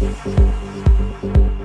Thank you.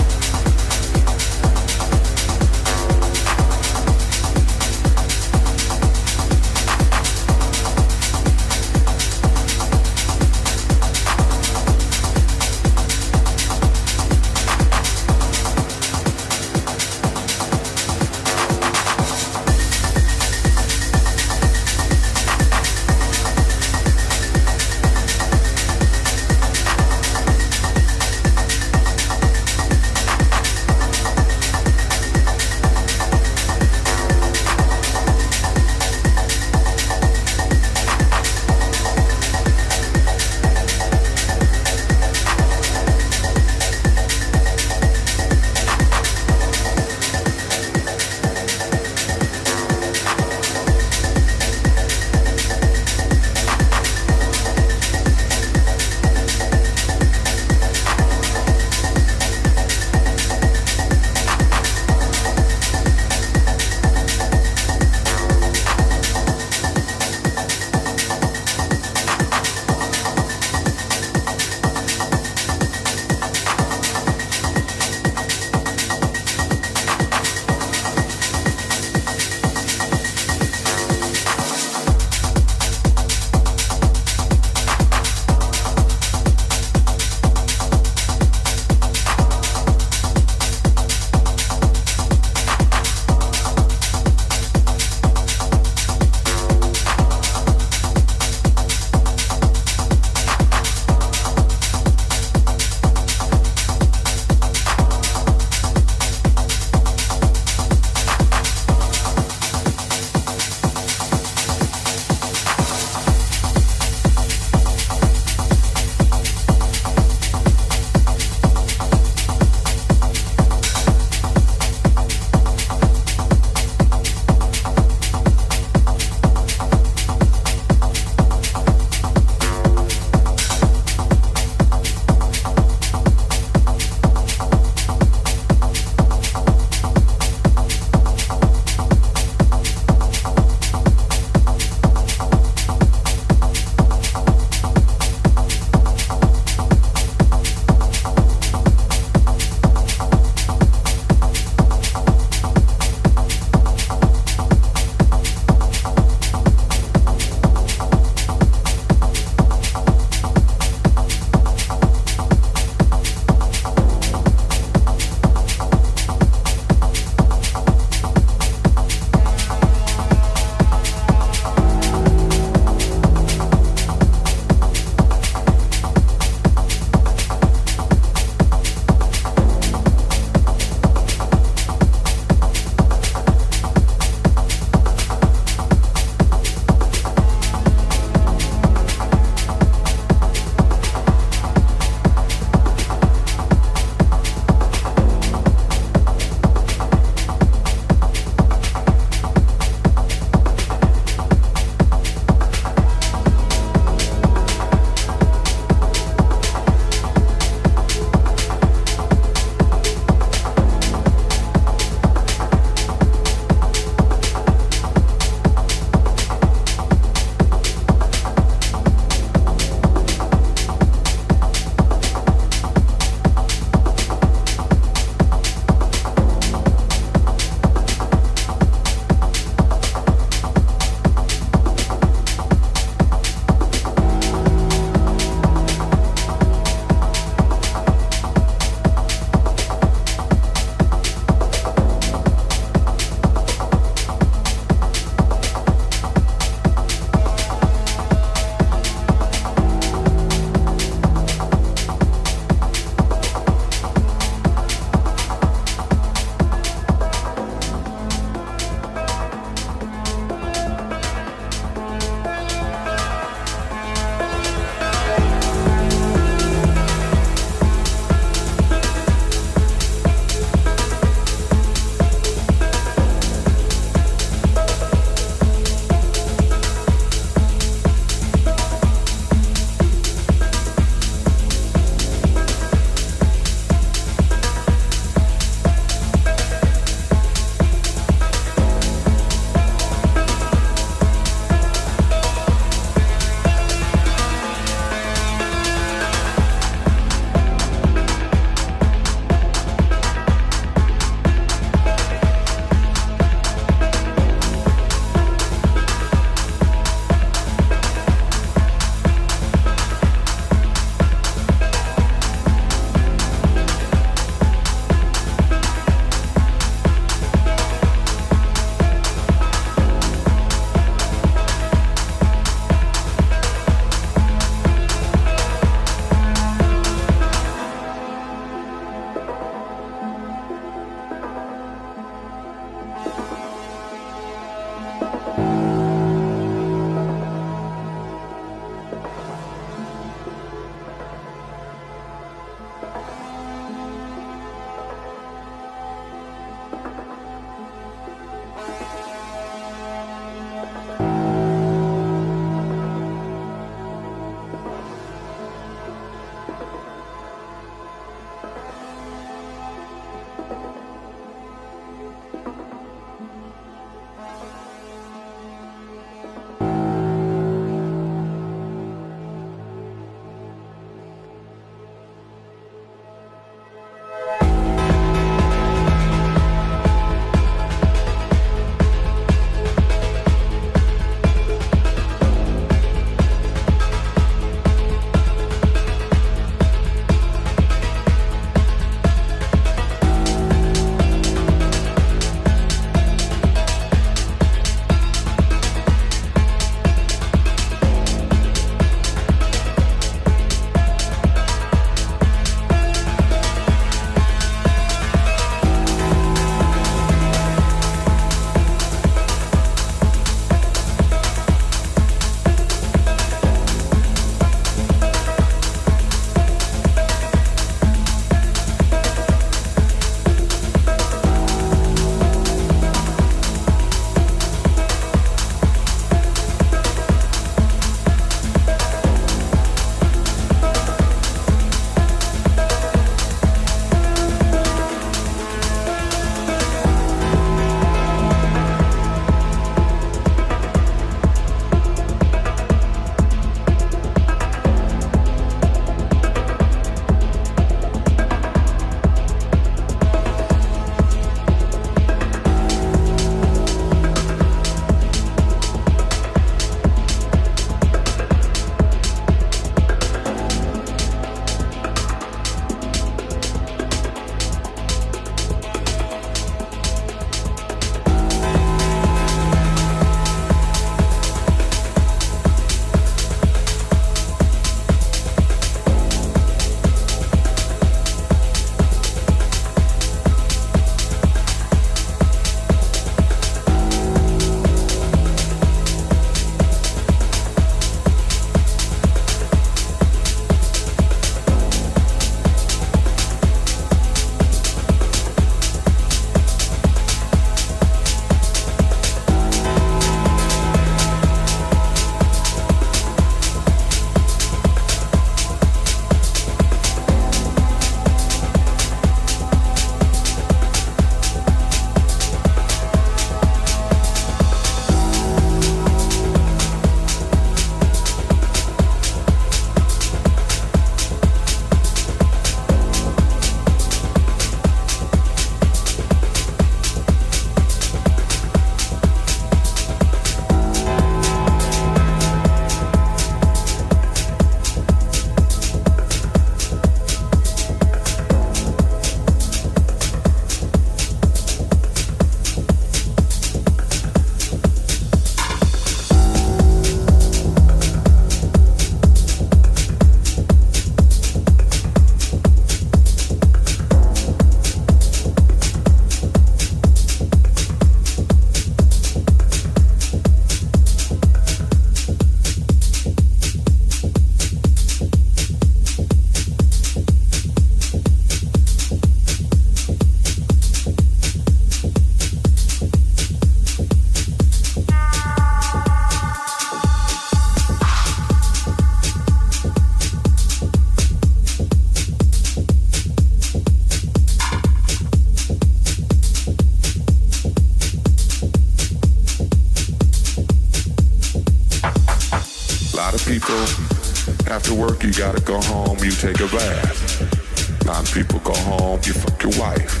Gotta go home, you take a bath. A lot of people go home, you fuck your wife.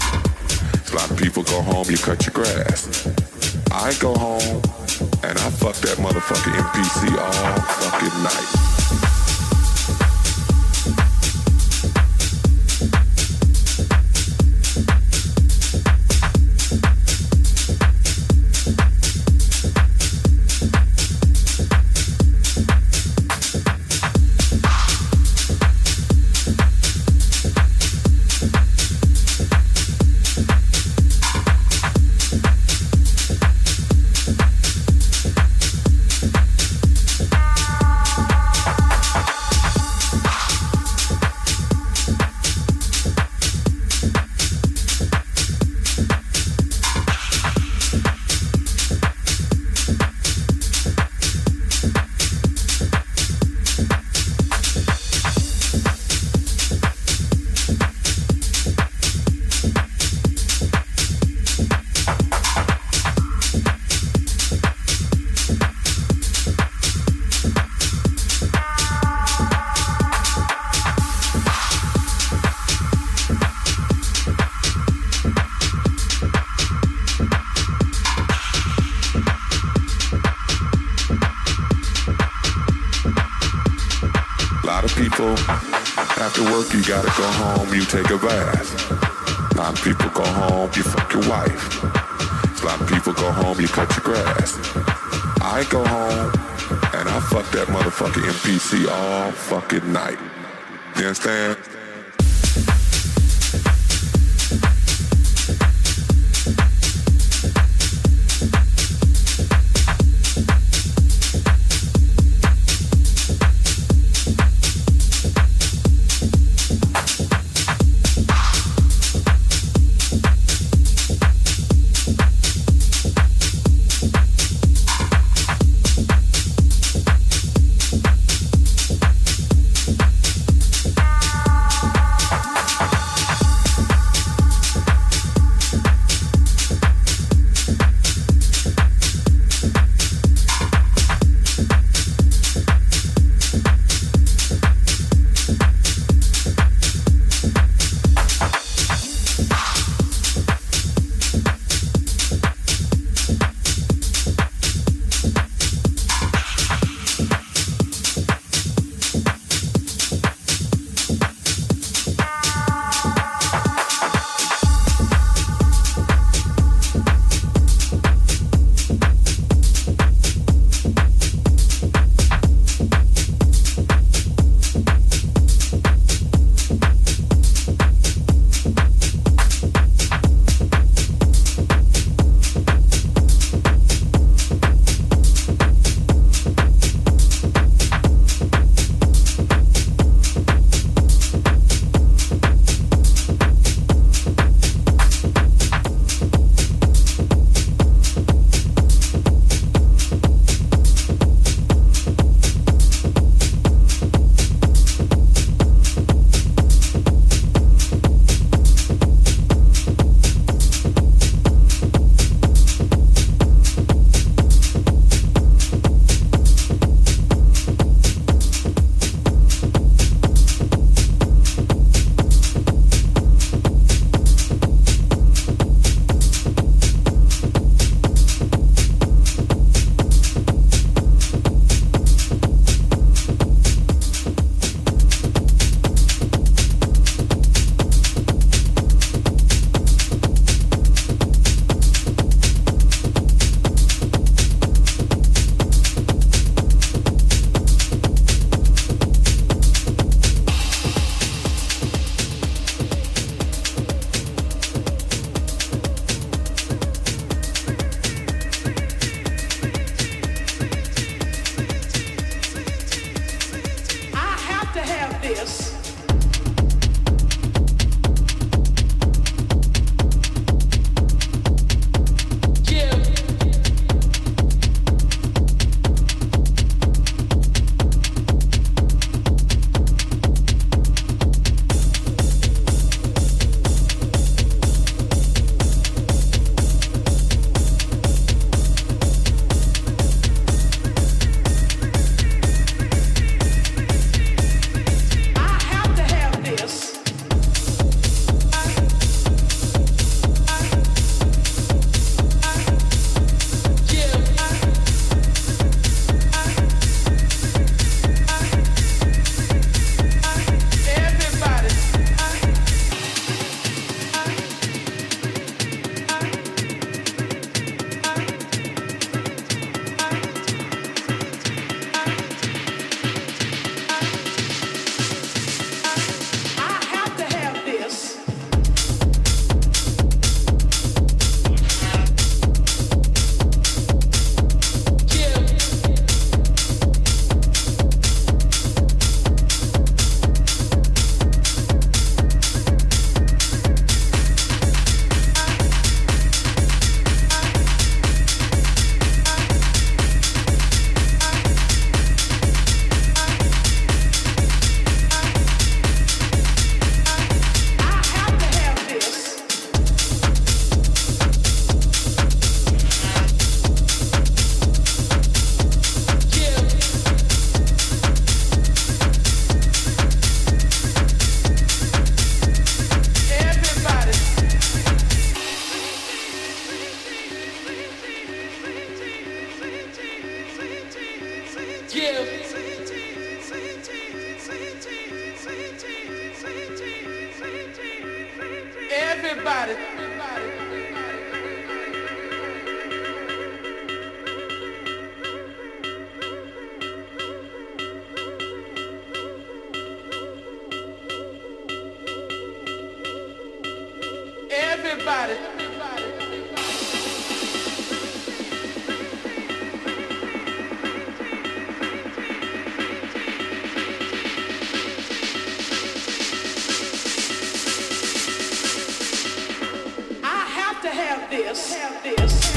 A lot of people go home, you cut your grass. I go home and I fuck that motherfucker MPC all fucking night. people, after work you gotta go home, you take a bath. A lot of people go home, you fuck your wife. A lot of people go home, you cut your grass. I go home and I fuck that motherfucking MPC all fucking night. You understand? have this. Have this.